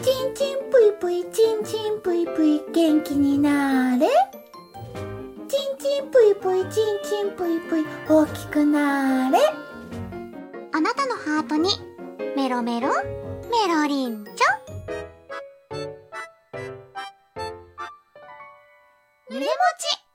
ちんちんぷいぷいちんちんぷいぷい元気になれ。ちんちんぷいぷいちんちんぷいぷい大きくなれ。あなたのハートにメロメロメロリンチョ。ゆれもち